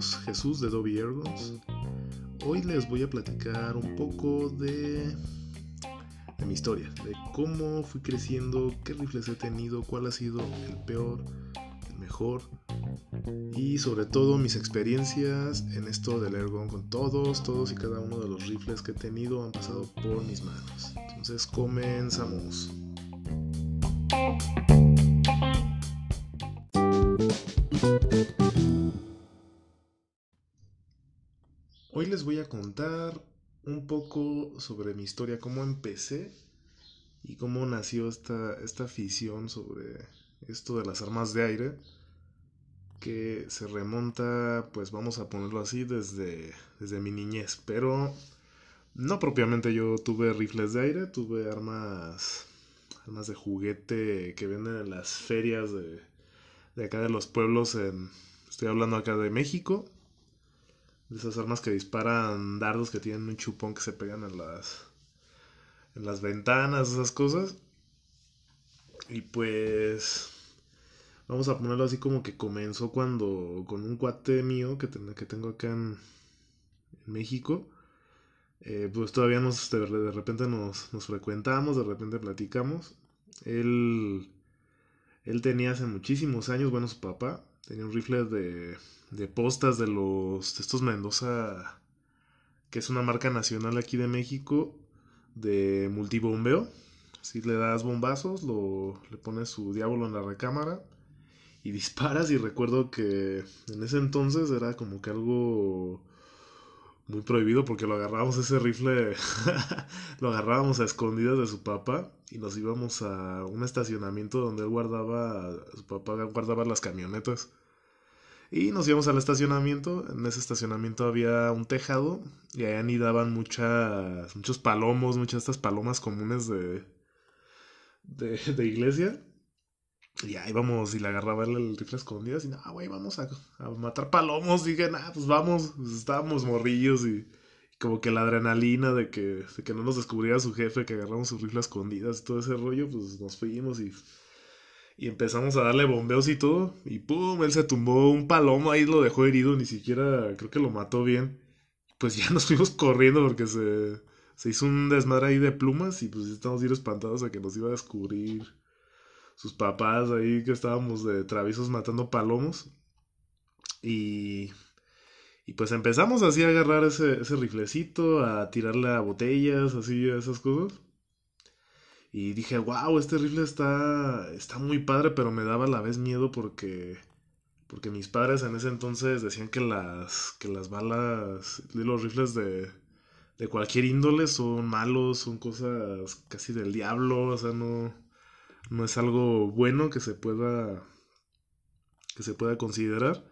Jesús de Dobby Ergons. Hoy les voy a platicar un poco de, de mi historia, de cómo fui creciendo, qué rifles he tenido, cuál ha sido el peor, el mejor y sobre todo mis experiencias en esto del Ergon con todos, todos y cada uno de los rifles que he tenido han pasado por mis manos. Entonces comenzamos. Les voy a contar un poco sobre mi historia, cómo empecé y cómo nació esta, esta afición sobre esto de las armas de aire, que se remonta, pues vamos a ponerlo así, desde, desde mi niñez, pero no propiamente yo tuve rifles de aire, tuve armas, armas de juguete que venden en las ferias de, de acá de los pueblos, estoy hablando acá de México, de esas armas que disparan dardos que tienen un chupón que se pegan en las en las ventanas, esas cosas. Y pues vamos a ponerlo así como que comenzó cuando con un cuate mío que, que tengo acá en, en México. Eh, pues todavía nos, de, repente nos, nos, frecuentamos, de repente platicamos. Él, él tenía hace muchísimos años, bueno, su papá tenía un rifle de, de postas de los de estos Mendoza que es una marca nacional aquí de México de multibombeo. Si le das bombazos lo le pones su diablo en la recámara y disparas. Y recuerdo que en ese entonces era como que algo muy prohibido porque lo agarrábamos ese rifle lo agarrábamos a escondidas de su papá y nos íbamos a un estacionamiento donde él guardaba su papá guardaba las camionetas y nos íbamos al estacionamiento. En ese estacionamiento había un tejado y ahí anidaban muchas, muchos palomos, muchas de estas palomas comunes de, de, iglesia. Y ahí vamos, y le agarraba el, rifle escondido, y, ah, güey, vamos a, matar palomos. Dije, nah, pues vamos, pues estábamos morrillos y, y, como que la adrenalina de que, de que no nos descubriera su jefe, que agarramos su rifle escondidas y todo ese rollo, pues nos fuimos y y empezamos a darle bombeos y todo. Y pum, él se tumbó un palomo ahí, lo dejó herido, ni siquiera creo que lo mató bien. Pues ya nos fuimos corriendo porque se, se hizo un desmadre ahí de plumas y pues estamos bien espantados a que nos iba a descubrir sus papás ahí que estábamos de traviesos matando palomos. Y, y pues empezamos así a agarrar ese, ese riflecito, a tirarle a botellas, así, a esas cosas. Y dije, wow, este rifle está, está muy padre, pero me daba a la vez miedo porque, porque mis padres en ese entonces decían que las, que las balas los rifles de, de cualquier índole son malos, son cosas casi del diablo, o sea, no, no es algo bueno que se pueda, que se pueda considerar.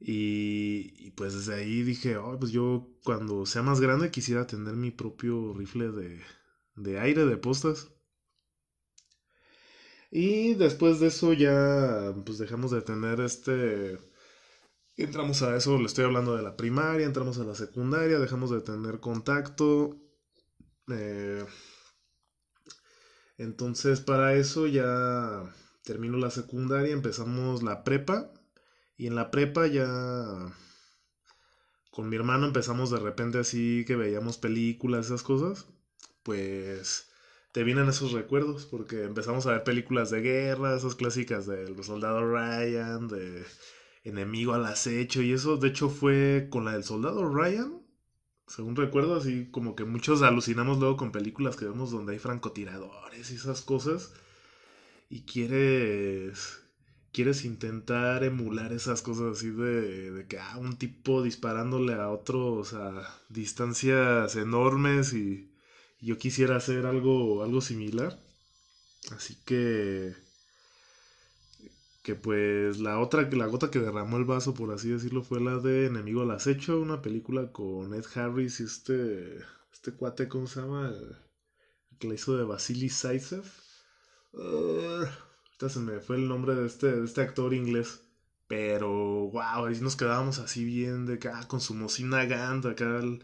Y, y, pues desde ahí dije, oh, pues yo cuando sea más grande quisiera tener mi propio rifle de, de aire de postas. Y después de eso ya pues dejamos de tener este... Entramos a eso, le estoy hablando de la primaria, entramos a la secundaria, dejamos de tener contacto. Eh, entonces para eso ya termino la secundaria, empezamos la prepa. Y en la prepa ya con mi hermano empezamos de repente así que veíamos películas, esas cosas pues te vienen esos recuerdos porque empezamos a ver películas de guerra, esas clásicas del soldado Ryan, de enemigo al acecho y eso de hecho fue con la del soldado Ryan, según recuerdo, así como que muchos alucinamos luego con películas que vemos donde hay francotiradores y esas cosas y quieres quieres intentar emular esas cosas así de, de que ah, un tipo disparándole a otros a distancias enormes y yo quisiera hacer algo, algo similar. Así que. Que pues la otra, la gota que derramó el vaso, por así decirlo, fue la de Enemigo al Acecho, una película con Ed Harris y este. Este cuate, ¿cómo se llama? El, que la hizo de Vasily Zaitsev. Uh, ahorita se me fue el nombre de este, de este actor inglés. Pero, wow, ahí nos quedábamos así bien de acá con su mocina Gant, acá el,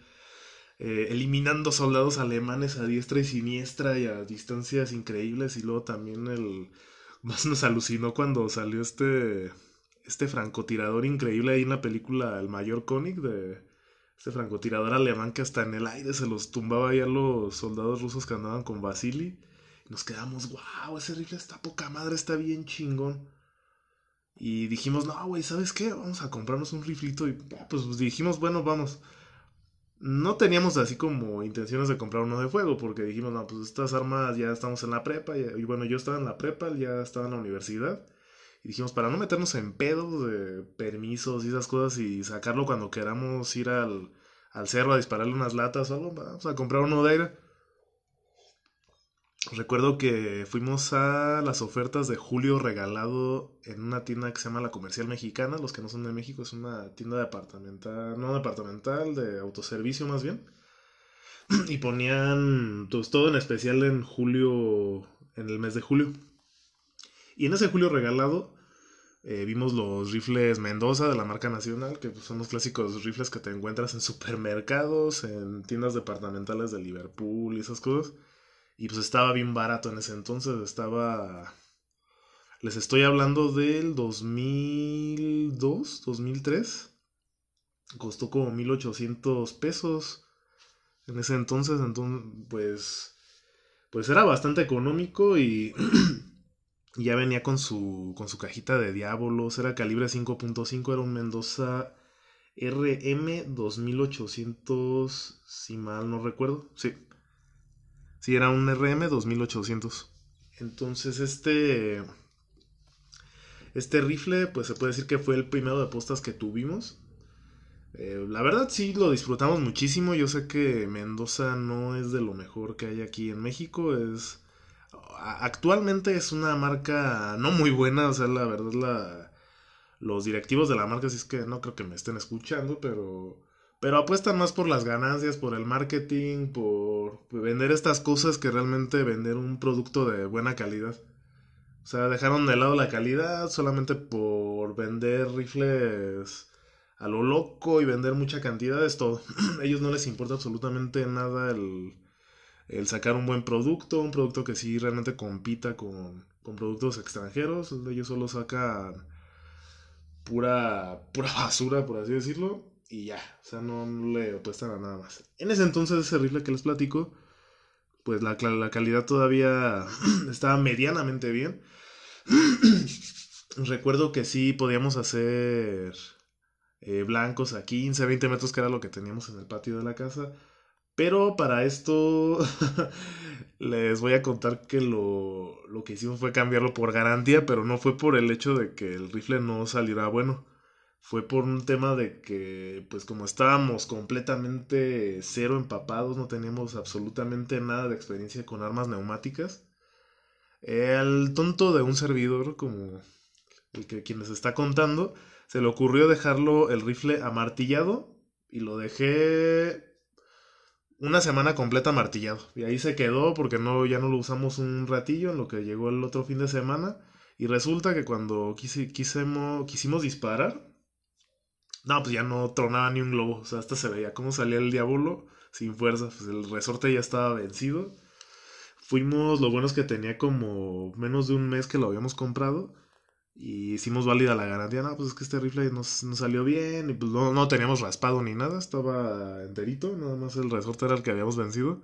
eh, eliminando soldados alemanes a diestra y siniestra y a distancias increíbles. Y luego también el. Más nos alucinó cuando salió este. este francotirador increíble ahí en la película El Mayor Koenig de este francotirador alemán que hasta en el aire se los tumbaba ya los soldados rusos que andaban con Vasily. Nos quedamos, wow, ese rifle está poca madre, está bien chingón. Y dijimos, no, güey, ¿sabes qué? Vamos a comprarnos un riflito. Y pues dijimos, bueno, vamos. No teníamos así como intenciones de comprar uno de fuego, porque dijimos, no, pues estas armas ya estamos en la prepa. Y, bueno, yo estaba en la prepa, ya estaba en la universidad. Y dijimos, para no meternos en pedos de permisos y esas cosas y sacarlo cuando queramos ir al, al cerro a dispararle unas latas o algo, vamos a comprar uno de aire. Recuerdo que fuimos a las ofertas de Julio regalado en una tienda que se llama La Comercial Mexicana. Los que no son de México, es una tienda departamental, no departamental, de autoservicio más bien. Y ponían pues, todo en especial en julio, en el mes de julio. Y en ese julio regalado eh, vimos los rifles Mendoza de la marca nacional, que pues, son los clásicos rifles que te encuentras en supermercados, en tiendas departamentales de Liverpool y esas cosas. Y pues estaba bien barato en ese entonces, estaba... Les estoy hablando del 2002, 2003. Costó como 1800 pesos en ese entonces, entonces pues pues era bastante económico y ya venía con su con su cajita de diábolos, era calibre 5.5, era un Mendoza RM 2800 si mal no recuerdo. Sí. Sí, era un RM 2800. Entonces este... Este rifle, pues se puede decir que fue el primero de postas que tuvimos. Eh, la verdad sí lo disfrutamos muchísimo. Yo sé que Mendoza no es de lo mejor que hay aquí en México. Es actualmente es una marca no muy buena. O sea, la verdad la los directivos de la marca sí es que no creo que me estén escuchando, pero pero apuestan más por las ganancias, por el marketing, por vender estas cosas que realmente vender un producto de buena calidad. O sea, dejaron de lado la calidad solamente por vender rifles a lo loco y vender mucha cantidad, es todo. ellos no les importa absolutamente nada el, el, sacar un buen producto, un producto que sí realmente compita con, con productos extranjeros. Ellos solo sacan pura, pura basura, por así decirlo y ya, o sea, no, le opuestan a nada más. En ese entonces, ese rifle que les platico, pues la, la calidad todavía estaba medianamente bien. Recuerdo que sí podíamos hacer eh, blancos a 15, 20 metros, que era lo que teníamos en el patio de la casa. Pero para esto les voy a contar que lo, lo que hicimos fue cambiarlo por garantía, pero no fue por el hecho de que el rifle no saliera bueno fue por un tema de que, pues como estábamos completamente cero empapados, no teníamos absolutamente nada de experiencia con armas neumáticas, el tonto de un servidor, como el que quien les está contando, se le ocurrió dejarlo el rifle amartillado y lo dejé una semana completa amartillado. Y ahí se quedó porque no, ya no lo usamos un ratillo en lo que llegó el otro fin de semana. Y resulta que cuando quisimos disparar, no, pues ya no tronaba ni un globo. O sea, hasta se veía cómo salía el diablo sin fuerza. Pues el resorte ya estaba vencido. Fuimos, lo bueno es que tenía como menos de un mes que lo habíamos comprado. Y hicimos válida la garantía. No, pues es que este rifle no, salió bien. Y pues no, no, teníamos raspado ni nada. Estaba enterito. Nada más el resorte era el que habíamos vencido.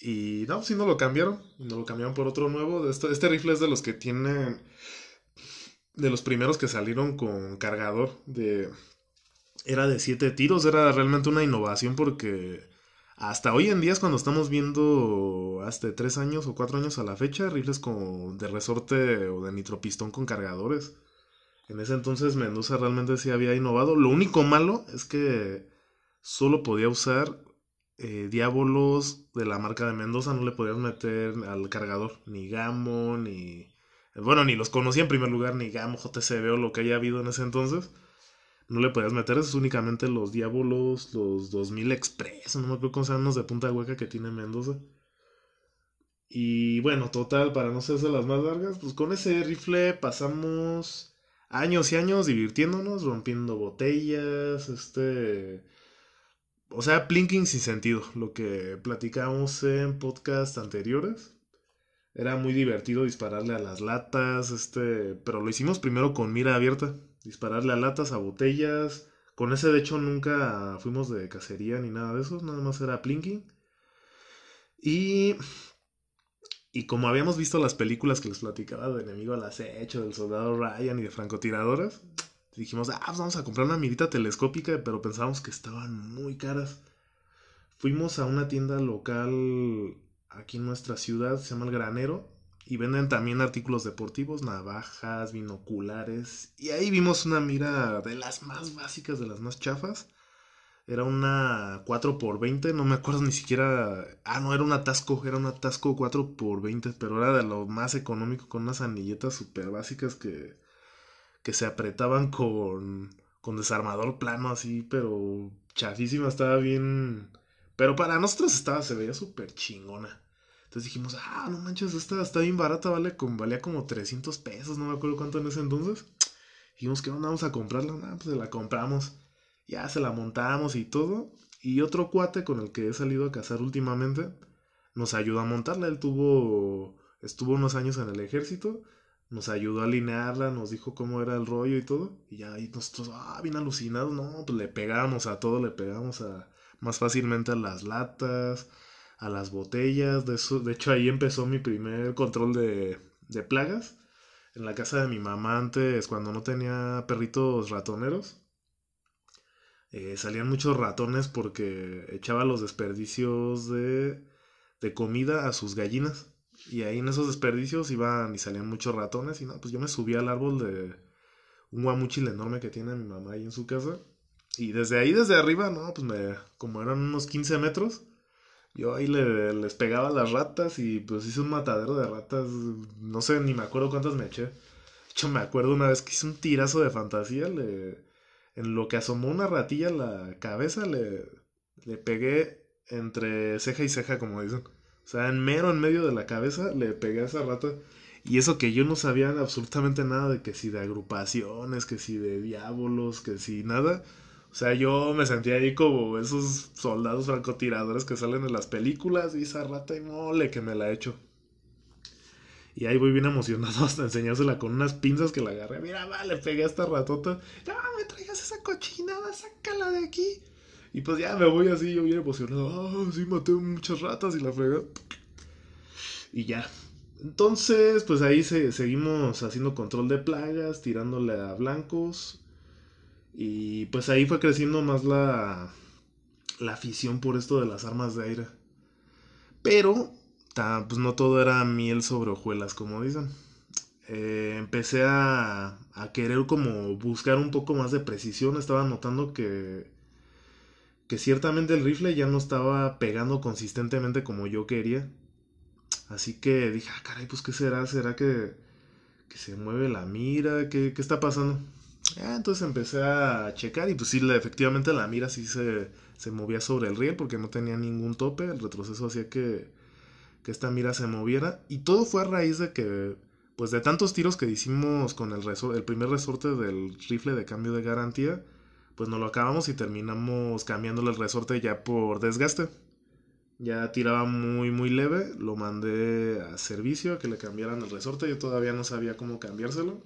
Y no, pues sí no lo cambiaron. Y nos lo cambiaron por otro nuevo. Este, este rifle es de los que tienen de los primeros que salieron con cargador de era de siete tiros, era realmente una innovación porque hasta hoy en día es cuando estamos viendo hasta tres años o cuatro años a la fecha rifles de resorte o de nitropistón con cargadores. En ese entonces Mendoza realmente sí había innovado. Lo único malo es que solo podía usar eh, diábolos de la marca de Mendoza, no le podías meter al cargador ni Gamo ni bueno, ni los conocía en primer lugar, ni Gamo, JCB o lo que haya habido en ese entonces. No le podías meter, esos únicamente los Diabolos, los 2000 Express, no me acuerdo cómo se llaman los de punta hueca que tiene Mendoza. Y bueno, total, para no hacerse las más largas, pues con ese rifle pasamos años y años divirtiéndonos, rompiendo botellas, este... O sea, plinking sin sentido, lo que platicamos en podcast anteriores. Era muy divertido dispararle a las latas, este, pero lo hicimos primero con mira abierta, dispararle a latas, a botellas. Con ese de hecho nunca fuimos de cacería ni nada de eso, nada más era plinking. Y y como habíamos visto las películas que les platicaba de Enemigo al Acecho, del Soldado Ryan y de Francotiradoras, dijimos, ah, pues vamos a comprar una mirita telescópica, pero pensábamos que estaban muy caras. Fuimos a una tienda local aquí en nuestra ciudad, se llama El Granero, y venden también artículos deportivos, navajas, binoculares, y ahí vimos una mira de las más básicas, de las más chafas. Era una 4x20, no me acuerdo ni siquiera. Ah, no, era un atasco, era un atasco 4x20, pero era de lo más económico, con unas anilletas súper básicas que, que se apretaban con, con desarmador plano así, pero chafísima, estaba bien. Pero para nosotros estaba, se veía súper chingona. Entonces dijimos, ah, no manches, esta está bien barata, vale, con, valía como 300 pesos, no me acuerdo cuánto en ese entonces. Dijimos que onda, vamos a comprarla, nah, pues la compramos. Ya se la montamos y todo. Y otro cuate con el que he salido a cazar últimamente nos ayudó a montarla. Él tuvo, estuvo unos años en el ejército, nos ayudó a alinearla, nos dijo cómo era el rollo y todo. Y ya ahí nosotros, ah, bien alucinados, no, pues le pegamos a todo, le pegamos a más fácilmente a las latas, a las botellas. De, eso, de hecho, ahí empezó mi primer control de, de plagas. En la casa de mi mamá antes, cuando no tenía perritos ratoneros, eh, salían muchos ratones porque echaba los desperdicios de, de comida a sus gallinas. Y ahí en esos desperdicios iban y salían muchos ratones. Y no, pues yo me subí al árbol de un guamuchil enorme que tiene mi mamá ahí en su casa. Y desde ahí, desde arriba, no, pues me, como eran unos 15 metros, yo ahí le, les pegaba las ratas y pues hice un matadero de ratas. No sé, ni me acuerdo cuántas me eché. De hecho, me acuerdo una vez que hice un tirazo de fantasía, le, en lo que asomó una ratilla a la cabeza, le, le pegué entre ceja y ceja, como dicen. O sea, en mero en medio de la cabeza le pegué a esa rata. Y eso que yo no sabía absolutamente nada de que si de agrupaciones, que si de diábolos, que si nada. O sea, yo me sentía ahí como esos soldados francotiradores que salen en las películas y esa rata y mole que me la he hecho. Y ahí voy bien emocionado hasta enseñársela con unas pinzas que la agarré. Mira, va, le pegué a esta ratota. No, me traigas esa cochinada, sácala de aquí. Y pues ya me voy así, yo bien emocionado. Ah, sí, maté muchas ratas y la frega. Y ya. Entonces, pues ahí se, seguimos haciendo control de plagas, tirándole a blancos. Y pues ahí fue creciendo más la, la afición por esto de las armas de aire. Pero pues no todo era miel sobre hojuelas, como dicen. Eh, empecé a, a, querer como buscar un poco más de precisión. Estaba notando que, que ciertamente el rifle ya no estaba pegando consistentemente como yo quería. Así que dije, ah, caray, pues ¿qué será? ¿Será que, que se mueve la mira? ¿Qué, qué está pasando? Ah, entonces empecé a checar y pues sí, efectivamente la mira sí se, se movía sobre el riel porque no tenía ningún tope. El retroceso hacía que que esta mira se moviera. Y todo fue a raíz de que, pues de tantos tiros que hicimos con el, el primer resorte del rifle de cambio de garantía, pues nos lo acabamos y terminamos cambiándole el resorte ya por desgaste. Ya tiraba muy muy leve, lo mandé a servicio a que le cambiaran el resorte, yo todavía no sabía cómo cambiárselo.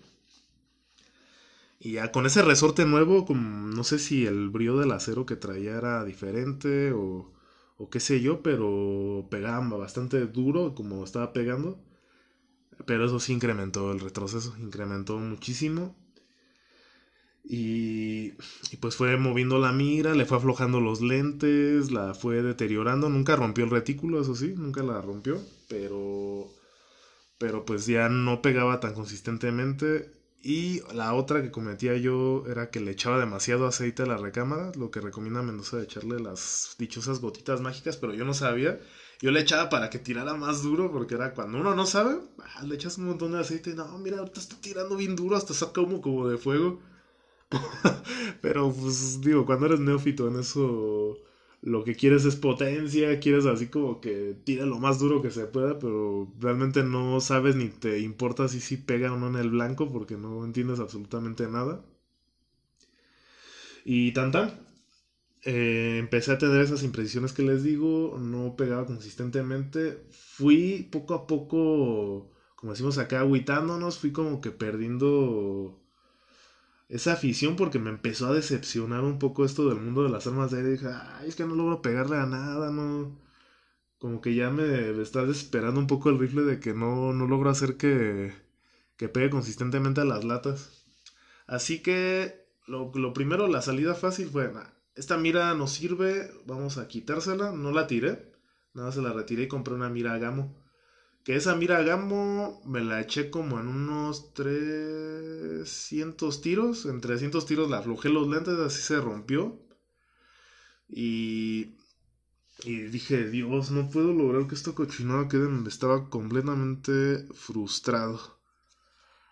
Y ya con ese resorte nuevo, como, no sé si el brío del acero que traía era diferente o, o qué sé yo, pero pegaba bastante duro como estaba pegando. Pero eso sí incrementó el retroceso, incrementó muchísimo. Y, y, pues fue moviendo la mira, le fue aflojando los lentes, la fue deteriorando. Nunca rompió el retículo, eso sí, nunca la rompió. Pero, pero pues ya no pegaba tan consistentemente. Y la otra que cometía yo era que le echaba demasiado aceite a la recámara, lo que recomienda Mendoza de echarle las dichosas gotitas mágicas, pero yo no sabía. Yo le echaba para que tirara más duro, porque era cuando uno no sabe, ah, le echas un montón de aceite y no, mira, ahorita está tirando bien duro, hasta saca como, como de fuego. pero pues digo, cuando eres neófito en eso lo que quieres es potencia, quieres así como que tire lo más duro que se pueda, pero realmente no sabes ni te importa si sí pega o no en el blanco porque no entiendes absolutamente nada. Y tan tan. eh, empecé a tener esas impresiones que les digo, no pegaba consistentemente. Fui poco a poco, como decimos acá, agüitándonos, fui como que perdiendo esa afición porque me empezó a decepcionar un poco esto del mundo de las armas de aire. Dije, ay, es que no logro pegarle a nada, no. Como que ya me, está desesperando un poco el rifle de que no, no logro hacer que, que pegue consistentemente a las latas. Así que lo, lo primero, la salida fácil fue, esta mira no sirve, vamos a quitársela, no la tiré, nada se la retiré y compré una mira a gamo. Que esa mira a gamo me la eché como en unos 300 tiros, en 300 tiros la aflojé los lentes, así se rompió. Y, dije, Dios, no puedo lograr que esto cochinado quede estaba completamente frustrado.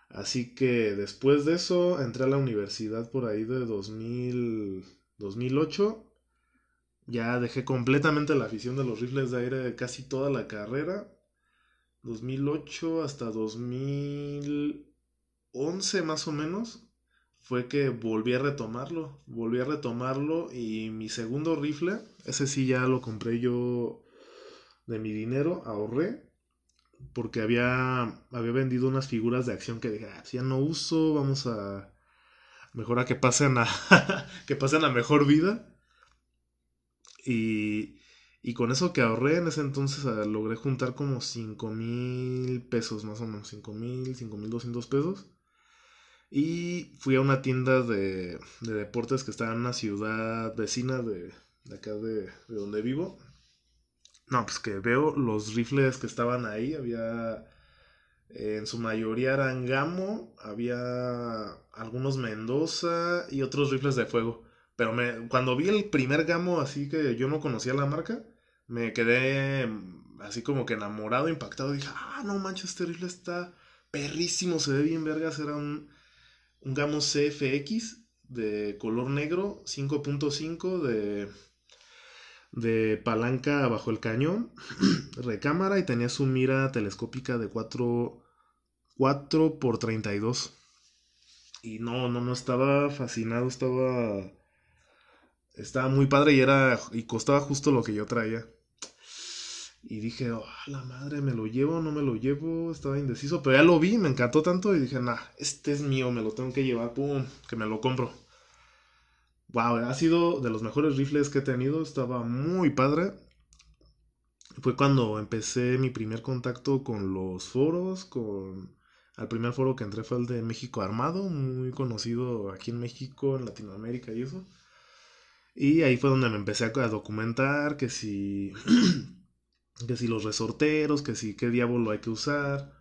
Así que después de eso entré a la universidad por ahí de 2000, 2008 ya dejé completamente la afición de los rifles de aire casi toda la carrera. 2008 hasta 2011 más o menos fue que volví a retomarlo. Volví a retomarlo y mi segundo rifle, ese sí ya lo compré yo de mi dinero, ahorré. Porque había, había vendido unas figuras de acción que dije, ah, si ya no uso, vamos a, mejor a que pasen a, que pasen a mejor vida. Y, y con eso que ahorré en ese entonces ah, logré juntar como 5 mil pesos más o menos, 5 mil, 5 mil 200 pesos. Y fui a una tienda de, de, deportes que estaba en una ciudad vecina de, de acá de, de donde vivo. No, pues que veo los rifles que estaban ahí, había en su mayoría eran Gamo, había algunos Mendoza y otros rifles de fuego. Pero me, cuando vi el primer Gamo así que yo no conocía la marca, me quedé mm, así como que enamorado, impactado. Dije, ah, no manches, este rifle está perrísimo, se ve bien vergas. Era un, un Gamo CFX de color negro, 5.5 de de palanca bajo el cañón, recámara y tenía su mira telescópica de 4, 4 por 32. Y no, no, no estaba fascinado, estaba estaba muy padre y era y costaba justo lo que yo traía. Y dije, oh, la madre, ¿me lo llevo no me lo llevo? Estaba indeciso, pero ya lo vi, me encantó tanto y dije, nah, este es mío, me lo tengo que llevar, pum, que me lo compro. Wow, ha sido de los mejores rifles que he tenido, estaba muy padre. Fue cuando empecé mi primer contacto con los foros, con... Al primer foro que entré fue el de México Armado, muy conocido aquí en México, en Latinoamérica y eso. Y ahí fue donde me empecé a documentar que si... que si los resorteros, que si qué diablo hay que usar.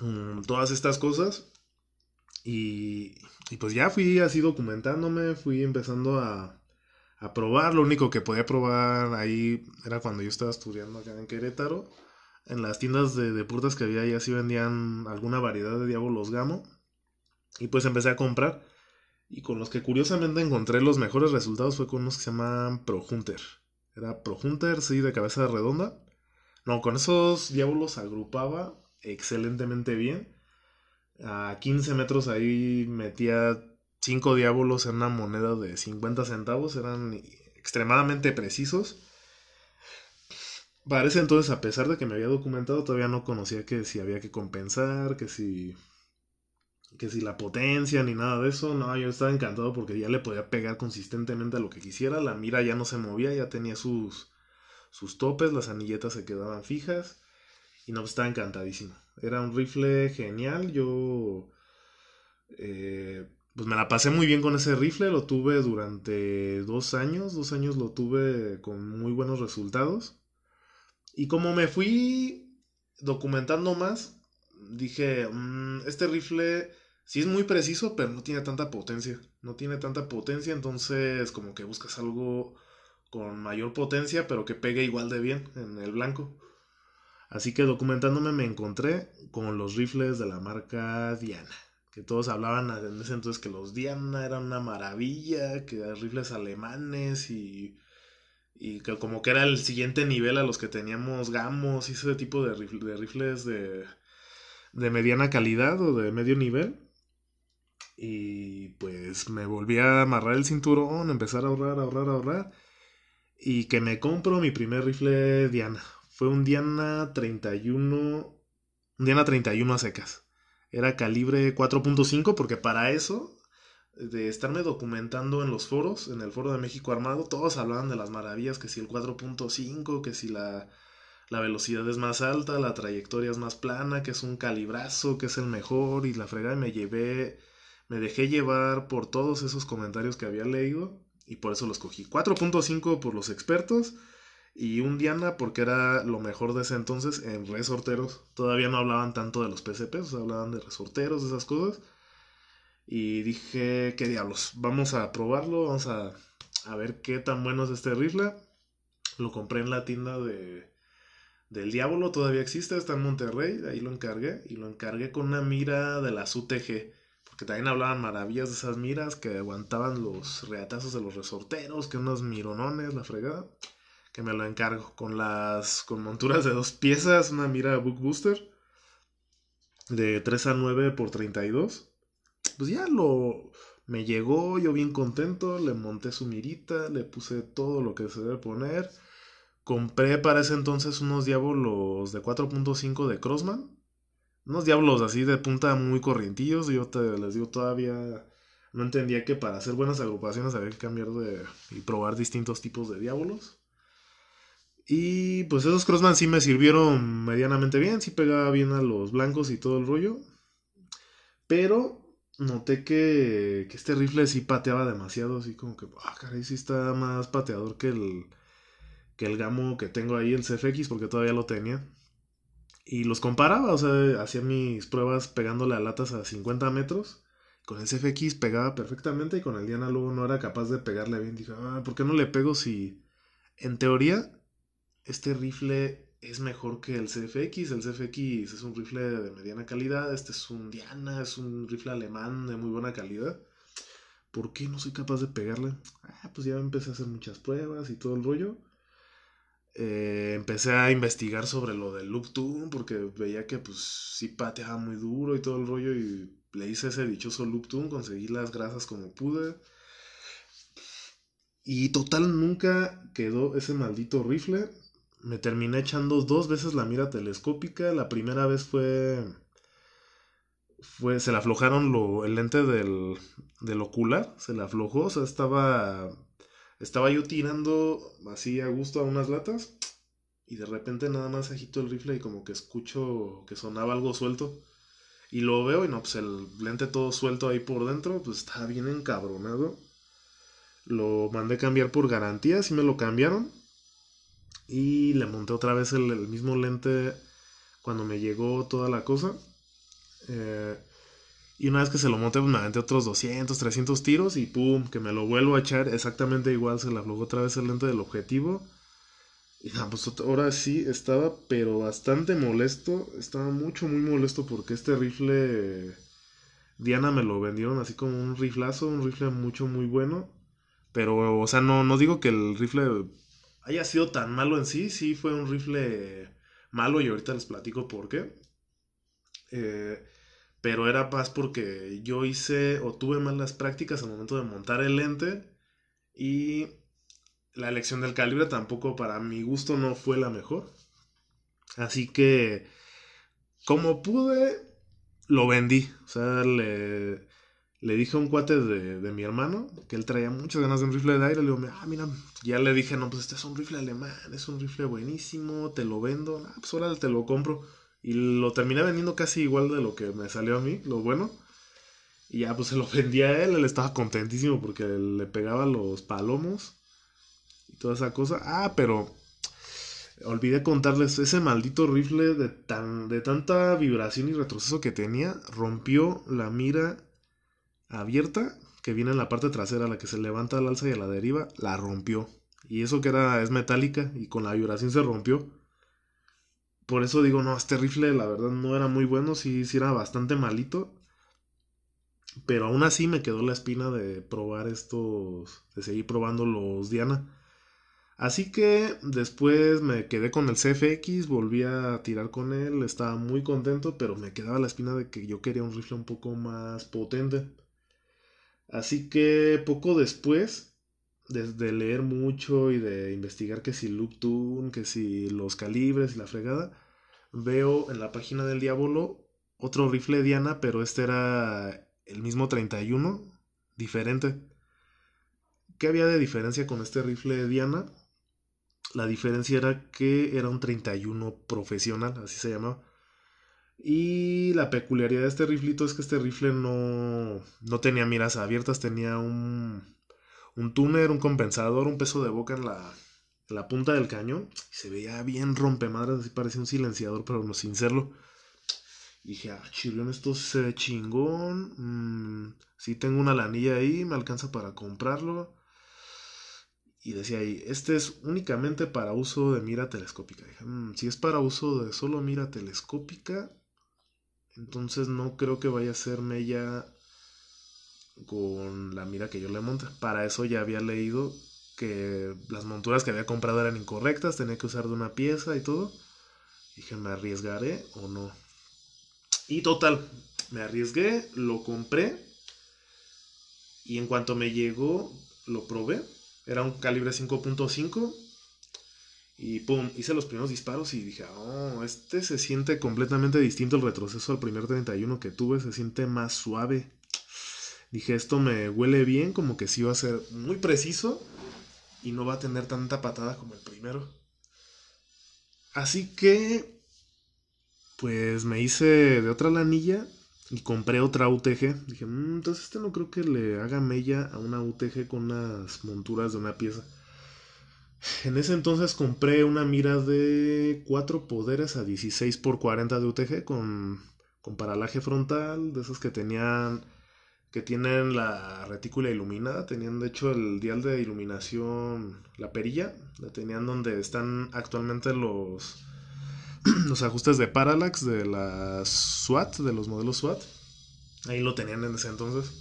Mm, todas estas cosas. Y, pues ya fui así documentándome, fui empezando a, probar. Lo único que podía probar ahí era cuando yo estaba estudiando acá en Querétaro. En las tiendas de deportes que había ya sí vendían alguna variedad de Diabolos Gamo. Y pues empecé a comprar. Y con los que curiosamente encontré los mejores resultados fue con unos que se llaman Pro Hunter. Era Pro Hunter, sí, de cabeza redonda. No, con esos diablos agrupaba excelentemente bien a 15 metros ahí metía 5 diábolos en una moneda de 50 centavos, eran extremadamente precisos. Parece entonces, a pesar de que me había documentado, todavía no conocía que si había que compensar, que si que si la potencia ni nada de eso, no, yo estaba encantado porque ya le podía pegar consistentemente a lo que quisiera, la mira ya no se movía, ya tenía sus sus topes, las anilletas se quedaban fijas y no, pues, estaba encantadísimo. Era un rifle genial. Yo. Eh, pues me la pasé muy bien con ese rifle. Lo tuve durante dos años. Dos años lo tuve con muy buenos resultados. Y como me fui documentando más, dije: mm, Este rifle sí es muy preciso, pero no tiene tanta potencia. No tiene tanta potencia, entonces, como que buscas algo con mayor potencia, pero que pegue igual de bien en el blanco. Así que documentándome me encontré con los rifles de la marca Diana. Que todos hablaban en ese entonces que los Diana eran una maravilla, que eran rifles alemanes y, y que como que era el siguiente nivel a los que teníamos Gamos y ese tipo de, de rifles de, de mediana calidad o de medio nivel. Y pues me volví a amarrar el cinturón, empezar a ahorrar, ahorrar, ahorrar. Y que me compro mi primer rifle Diana. Fue un Diana 31. Un Diana 31 a secas. Era calibre 4.5 porque para eso de estarme documentando en los foros, en el foro de México Armado, todos hablaban de las maravillas, que si el 4.5, que si la, la, velocidad es más alta, la trayectoria es más plana, que es un calibrazo, que es el mejor, y la fregada, y me llevé, me dejé llevar por todos esos comentarios que había leído, y por eso los cogí. 4.5 por los expertos, y un Diana porque era lo mejor de ese entonces en resorteros. Todavía no hablaban tanto de los PCPs, hablaban de resorteros, de esas cosas. Y dije, ¿qué diablos? Vamos a probarlo, vamos a, a ver qué tan bueno es este rifle. Lo compré en la tienda de, del Diablo, todavía existe, está en Monterrey, ahí lo encargué. Y lo encargué con una mira de las UTG, porque también hablaban maravillas de esas miras que aguantaban los reatazos de los resorteros, que unos mironones, la fregada. Que me lo encargo con las con monturas de dos piezas, una mira Book Booster de 3 a 9 por 32 pues ya lo me llegó, yo bien contento, le monté su mirita, le puse todo lo que se debe poner. Compré para ese entonces unos diablos de 4.5 de Crossman. Unos diablos así de punta muy corrientillos. Yo te, les digo, todavía no entendía que para hacer buenas agrupaciones había que cambiar de y probar distintos tipos de diablos. Y pues esos Crossman sí me sirvieron medianamente bien, sí pegaba bien a los blancos y todo el rollo. Pero noté que, que, este rifle sí pateaba demasiado, así como que, ah, caray, sí está más pateador que el, que el gamo que tengo ahí, el CFX, porque todavía lo tenía. Y los comparaba, o sea, hacía mis pruebas pegándole a latas a 50 metros. Con el CFX pegaba perfectamente y con el Diana luego no era capaz de pegarle bien. Dije, ah, ¿por qué no le pego si, en teoría, este rifle es mejor que el CFX. El CFX es un rifle de mediana calidad. Este es un Diana, es un rifle alemán de muy buena calidad. ¿Por qué no soy capaz de pegarle? Ah, pues ya empecé a hacer muchas pruebas y todo el rollo. Eh, empecé a investigar sobre lo del Loop Tune porque veía que pues sí pateaba muy duro y todo el rollo y le hice ese dichoso Loop Tune, conseguí las grasas como pude. Y total nunca quedó ese maldito rifle me terminé echando dos veces la mira telescópica. La primera vez fue. fue se le aflojaron lo, el lente del, del ocular. Se le aflojó. O sea, estaba. Estaba yo tirando así a gusto a unas latas. Y de repente nada más agito el rifle y como que escucho que sonaba algo suelto. Y lo veo y no, pues el lente todo suelto ahí por dentro, pues estaba bien encabronado. Lo mandé cambiar por garantía, sí me lo cambiaron. Y le monté otra vez el, mismo lente cuando me llegó toda la cosa. Eh, y una vez que se lo monté, pues me aventé otros 200, 300 tiros y pum, que me lo vuelvo a echar exactamente igual. Se le aflojó otra vez el lente del objetivo. Y nada, pues ahora sí estaba, pero bastante molesto. Estaba mucho, muy molesto porque este rifle. Diana me lo vendieron así como un riflazo, un rifle mucho, muy bueno. Pero, o sea, no, no digo que el rifle haya sido tan malo en sí, sí fue un rifle malo y ahorita les platico por qué. Eh, pero era más porque yo hice o tuve malas prácticas al momento de montar el lente y la elección del calibre tampoco para mi gusto no fue la mejor. Así que como pude, lo vendí. O sea, le, le dije a un cuate de, mi hermano que él traía muchas ganas de un rifle de aire. Le digo, ah, mira, ya le dije, no, pues este es un rifle alemán, es un rifle buenísimo, te lo vendo. Ah, pues ahora te lo compro. Y lo terminé vendiendo casi igual de lo que me salió a mí, lo bueno. Y ya, pues se lo vendí a él, él estaba contentísimo porque le pegaba los palomos y toda esa cosa. Ah, pero olvidé contarles, ese maldito rifle de, tan, de tanta vibración y retroceso que tenía, rompió la mira abierta que viene en la parte trasera, la que se levanta al alza y a la deriva, la rompió. Y eso que era es metálica y con la vibración se rompió. Por eso digo, no, este rifle la verdad no era muy bueno, sí, sí era bastante malito. Pero aún así me quedó la espina de probar estos, de seguir probando los Diana. Así que después me quedé con el CFX, volví a tirar con él, estaba muy contento, pero me quedaba la espina de que yo quería un rifle un poco más potente. Así que poco después, desde leer mucho y de investigar que si Loop Tune, que si los calibres y la fregada, veo en la página del Diablo otro rifle Diana, pero este era el mismo 31, diferente. ¿Qué había de diferencia con este rifle Diana? La diferencia era que era un 31 profesional, así se llamaba. Y la peculiaridad de este riflito es que este rifle no, no tenía miras abiertas, tenía un, un tuner, un compensador, un peso de boca en la, la punta del cañón. Se veía bien rompemadres, así parecía un silenciador, pero no sin serlo. Y dije, ah, chirrión, esto se chingón. Mm, si tengo una lanilla ahí, me alcanza para comprarlo. Y decía ahí, este es únicamente para uso de mira telescópica. Dije, mm, si es para uso de solo mira telescópica, entonces no creo que vaya a ser mella con la mira que yo le monte. Para eso ya había leído que las monturas que había comprado eran incorrectas, tenía que usar de una pieza y todo. Dije, ¿me arriesgaré o no? Y total, me arriesgué, lo compré. Y en cuanto me llegó, lo probé. Era un calibre 5.5 y pum, hice los primeros disparos y dije, oh, este se siente completamente distinto el retroceso al primer 31 que tuve, se siente más suave. Dije, esto me huele bien, como que sí va a ser muy preciso y no va a tener tanta patada como el primero. Así que, pues me hice de otra lanilla y compré otra UTG. Dije, mm, entonces este no creo que le haga mella a una UTG con unas monturas de una pieza. En ese entonces compré una mira de 4 poderes a 16 por 40 de UTG con, con paralaje frontal, de esos que tenían que tienen la retícula iluminada, tenían de hecho el dial de iluminación, la perilla, la tenían donde están actualmente los los ajustes de parallax de las SWAT, de los modelos SWAT. Ahí lo tenían en ese entonces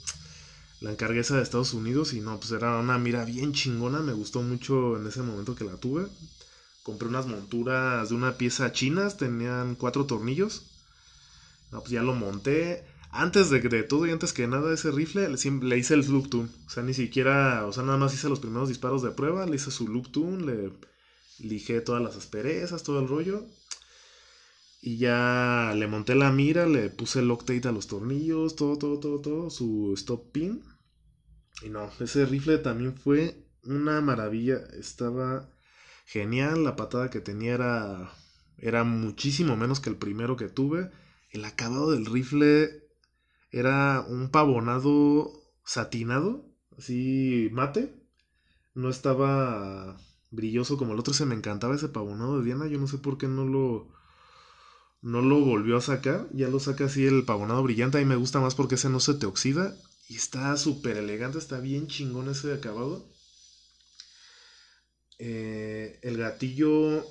la encargué esa de Estados Unidos y no, pues era una mira bien chingona, me gustó mucho en ese momento que la tuve. Compré unas monturas de una pieza chinas, tenían cuatro tornillos. No, pues ya lo monté. Antes de, todo y antes que nada ese rifle, le, hice el loop tune. O sea, ni siquiera, o sea, nada más hice los primeros disparos de prueba, le hice su loop tune, le lijé todas las asperezas, todo el rollo. Y ya le monté la mira, le puse el Loctite a los tornillos, todo, todo, todo, todo, su stop pin. Y no, ese rifle también fue una maravilla. Estaba genial, la patada que tenía era, era muchísimo menos que el primero que tuve. El acabado del rifle era un pavonado satinado, así mate. No estaba brilloso como el otro, se me encantaba ese pavonado de Diana. Yo no sé por qué no lo no lo volvió a sacar, ya lo saca así el pavonado brillante, a mí me gusta más porque ese no se te oxida y está súper elegante, está bien chingón ese acabado. Eh, el gatillo,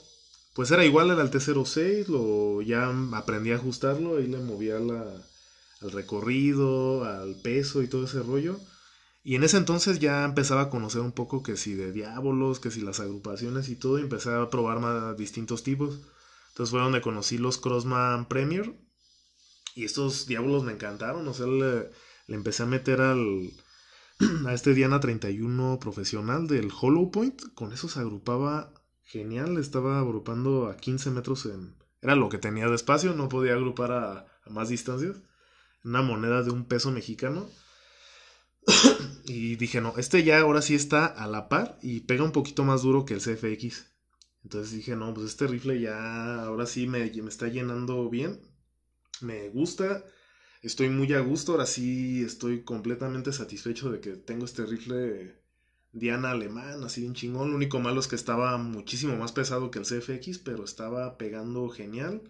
pues era igual al T06, lo, ya aprendí a ajustarlo, ahí le movía al recorrido, al peso y todo ese rollo. Y en ese entonces ya empezaba a conocer un poco que si de diábolos, que si las agrupaciones y todo, y empecé a probar más distintos tipos. Entonces fue donde conocí los Crossman Premier. Y estos diablos me encantaron. O sea, le, empecé a meter al, a este Diana 31 profesional del Hollow Point. Con eso se agrupaba genial. Estaba agrupando a 15 metros en... Era lo que tenía de espacio. No podía agrupar a más distancias. Una moneda de un peso mexicano. y dije, no, este ya ahora sí está a la par y pega un poquito más duro que el CFX. Entonces dije, no, pues este rifle ya ahora sí me, me está llenando bien. Me gusta. Estoy muy a gusto. Ahora sí estoy completamente satisfecho de que tengo este rifle Diana alemán, así un chingón. Lo único malo es que estaba muchísimo más pesado que el CFX, pero estaba pegando genial.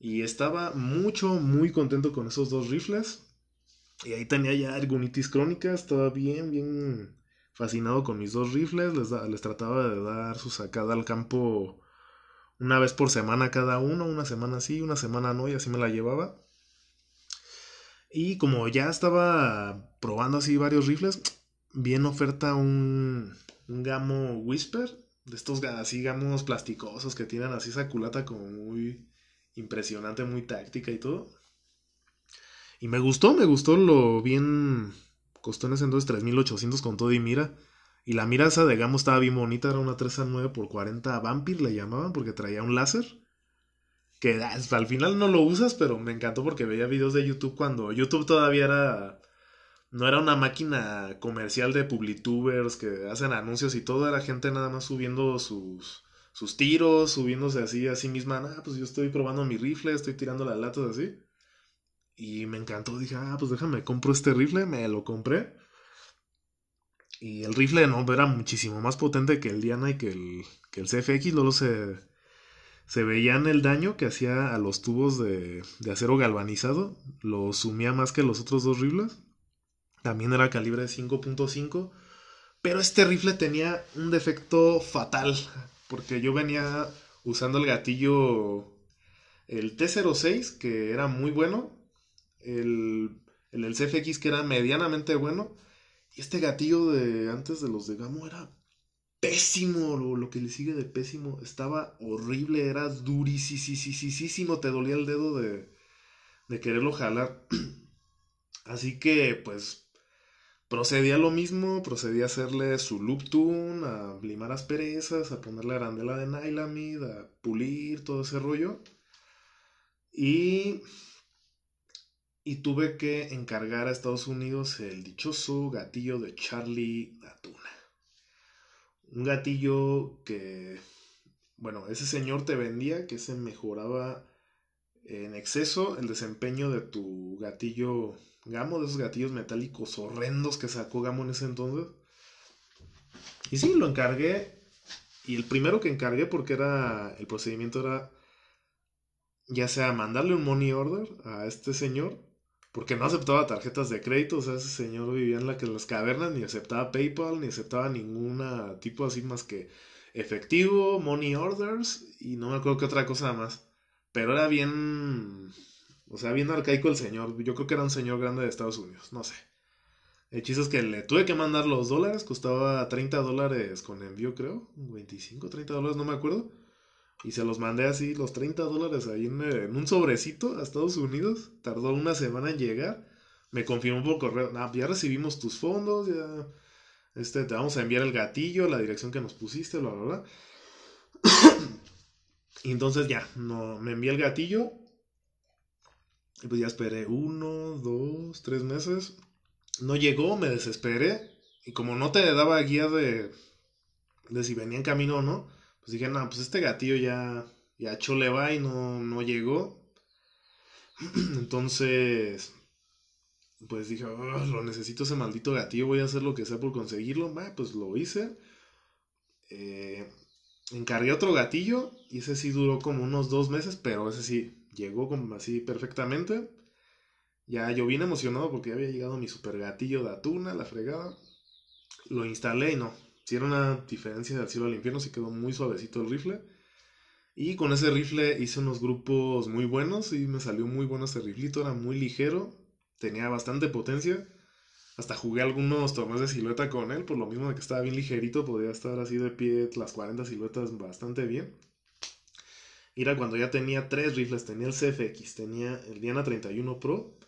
Y estaba mucho, muy contento con esos dos rifles. Y ahí tenía ya Argonitis crónica, estaba bien, bien fascinado con mis dos rifles, les, les trataba de dar su sacada al campo una vez por semana cada uno, una semana sí, una semana no, y así me la llevaba. Y como ya estaba probando así varios rifles, vi en oferta un, un gamo Whisper, de estos así gamos plasticosos que tienen así esa culata como muy impresionante, muy táctica y todo. Y me gustó, me gustó lo bien Costó en ese entonces 3800 con todo y mira. Y la mira esa de Gamo estaba bien bonita, era una 3 a 9 por 40 Vampir le llamaban porque traía un láser. Que al final no lo usas, pero me encantó porque veía videos de YouTube cuando YouTube todavía era no era una máquina comercial de publitubers que hacen anuncios y todo, era gente nada más subiendo sus, sus tiros, subiéndose así a sí misma, ah, pues yo estoy probando mi rifle, estoy tirando las latas así. Y me encantó, dije, ah, pues déjame, compro este rifle, me lo compré. Y el rifle no era muchísimo más potente que el Diana y que el, que el CFX, luego se, se veía en el daño que hacía a los tubos de, de acero galvanizado, lo sumía más que los otros dos rifles. También era calibre de 5.5. Pero este rifle tenía un defecto fatal. Porque yo venía usando el gatillo. El T06, que era muy bueno. El, el, CFX, que era medianamente bueno. Y este gatillo de antes de los de Gamo era pésimo. Lo, lo que le sigue de pésimo. Estaba horrible. Era durísimo. Te dolía el dedo de, de quererlo jalar. Así que, pues, procedía lo mismo, procedía a hacerle su loop tune, a limar asperezas, a ponerle arandela de nylamid, a pulir todo ese rollo. Y, y tuve que encargar a Estados Unidos el dichoso gatillo de Charlie Datuna. Un gatillo que, bueno, ese señor te vendía que se mejoraba en exceso el desempeño de tu gatillo Gamo, de esos gatillos metálicos horrendos que sacó Gamo en ese entonces. Y sí, lo encargué. Y el primero que encargué, porque era. El procedimiento era. Ya sea mandarle un money order a este señor. Porque no aceptaba tarjetas de crédito. O sea, ese señor vivía en, en las cavernas. Ni aceptaba PayPal. Ni aceptaba ninguna tipo así más que efectivo, money orders. Y no me acuerdo qué otra cosa más. Pero era bien o sea, bien arcaico el señor. Yo creo que era un señor grande de Estados Unidos. No sé. El chiste es que le tuve que mandar los dólares. Costaba 30 dólares con envío, creo. 25, 30 dólares, no me acuerdo. Y se los mandé así, los 30 dólares ahí en, un sobrecito a Estados Unidos. Tardó una semana en llegar. Me confirmó por correo. Ya recibimos tus fondos. Ya. Este, te vamos a enviar el gatillo, la dirección que nos pusiste, bla, bla, bla. y entonces ya, no, me envía el gatillo y pues ya esperé uno, dos, tres meses. No llegó, me desesperé. Y como no te daba guía de, de si venía en camino o no, pues dije, no, pues este gatillo ya, ya chole va y no, no llegó. Entonces, pues dije, oh, lo necesito ese maldito gatillo, voy a hacer lo que sea por conseguirlo. pues lo hice. Eh, encargué otro gatillo y ese sí duró como unos dos meses, pero ese sí llegó como así perfectamente. Ya yo vine emocionado porque había llegado mi super gatillo de atuna, la fregada. Lo instalé y no. Si era una diferencia del cielo al infierno, sí quedó muy suavecito el rifle. Y con ese rifle hice unos grupos muy buenos y me salió muy bueno ese riflito. Era muy ligero, tenía bastante potencia. Hasta jugué algunos torneos de silueta con él, por lo mismo de que estaba bien ligerito, podía estar así de pie las 40 siluetas bastante bien era cuando ya tenía tres rifles. Tenía el CFX, tenía el Diana 31 Pro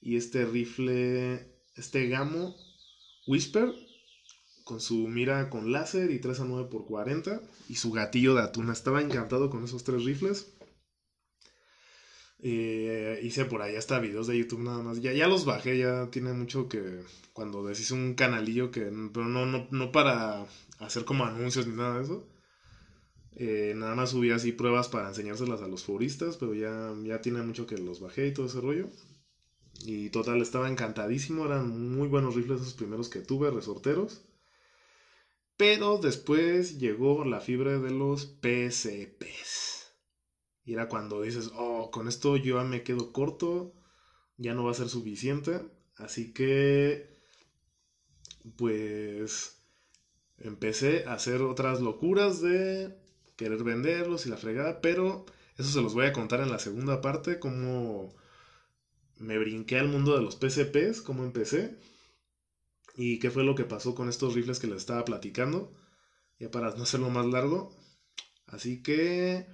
y este rifle, este Gamo Whisper con su mira con láser y 3 a 9 por 40 y su gatillo de atuna. Estaba encantado con esos tres rifles. Eh, hice por ahí hasta videos de YouTube nada más. Ya, ya los bajé, ya tiene mucho que cuando decís un canalillo que... Pero no, no, no para hacer como anuncios ni nada de eso. Eh, nada más subí así pruebas para enseñárselas a los foristas, pero ya, ya tiene mucho que los bajé y todo ese rollo. Y total, estaba encantadísimo, eran muy buenos rifles esos primeros que tuve, resorteros. Pero después llegó la fibra de los PCPs. Y era cuando dices, oh, con esto yo ya me quedo corto, ya no va a ser suficiente. Así que, pues, empecé a hacer otras locuras de querer venderlos y la fregada, pero eso se los voy a contar en la segunda parte, cómo me brinqué al mundo de los PCPs, cómo empecé y qué fue lo que pasó con estos rifles que les estaba platicando, ya para no hacerlo más largo. Así que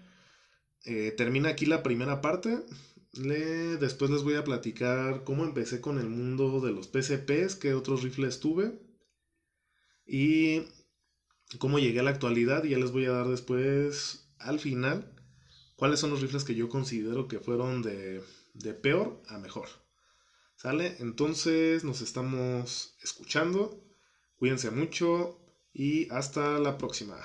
eh, termina aquí la primera parte. Le, después les voy a platicar cómo empecé con el mundo de los PCPs, qué otros rifles tuve y cómo llegué a la actualidad. Y ya les voy a dar después, al final, cuáles son los rifles que yo considero que fueron de, de peor a mejor. ¿Sale? Entonces nos estamos escuchando. Cuídense mucho y hasta la próxima.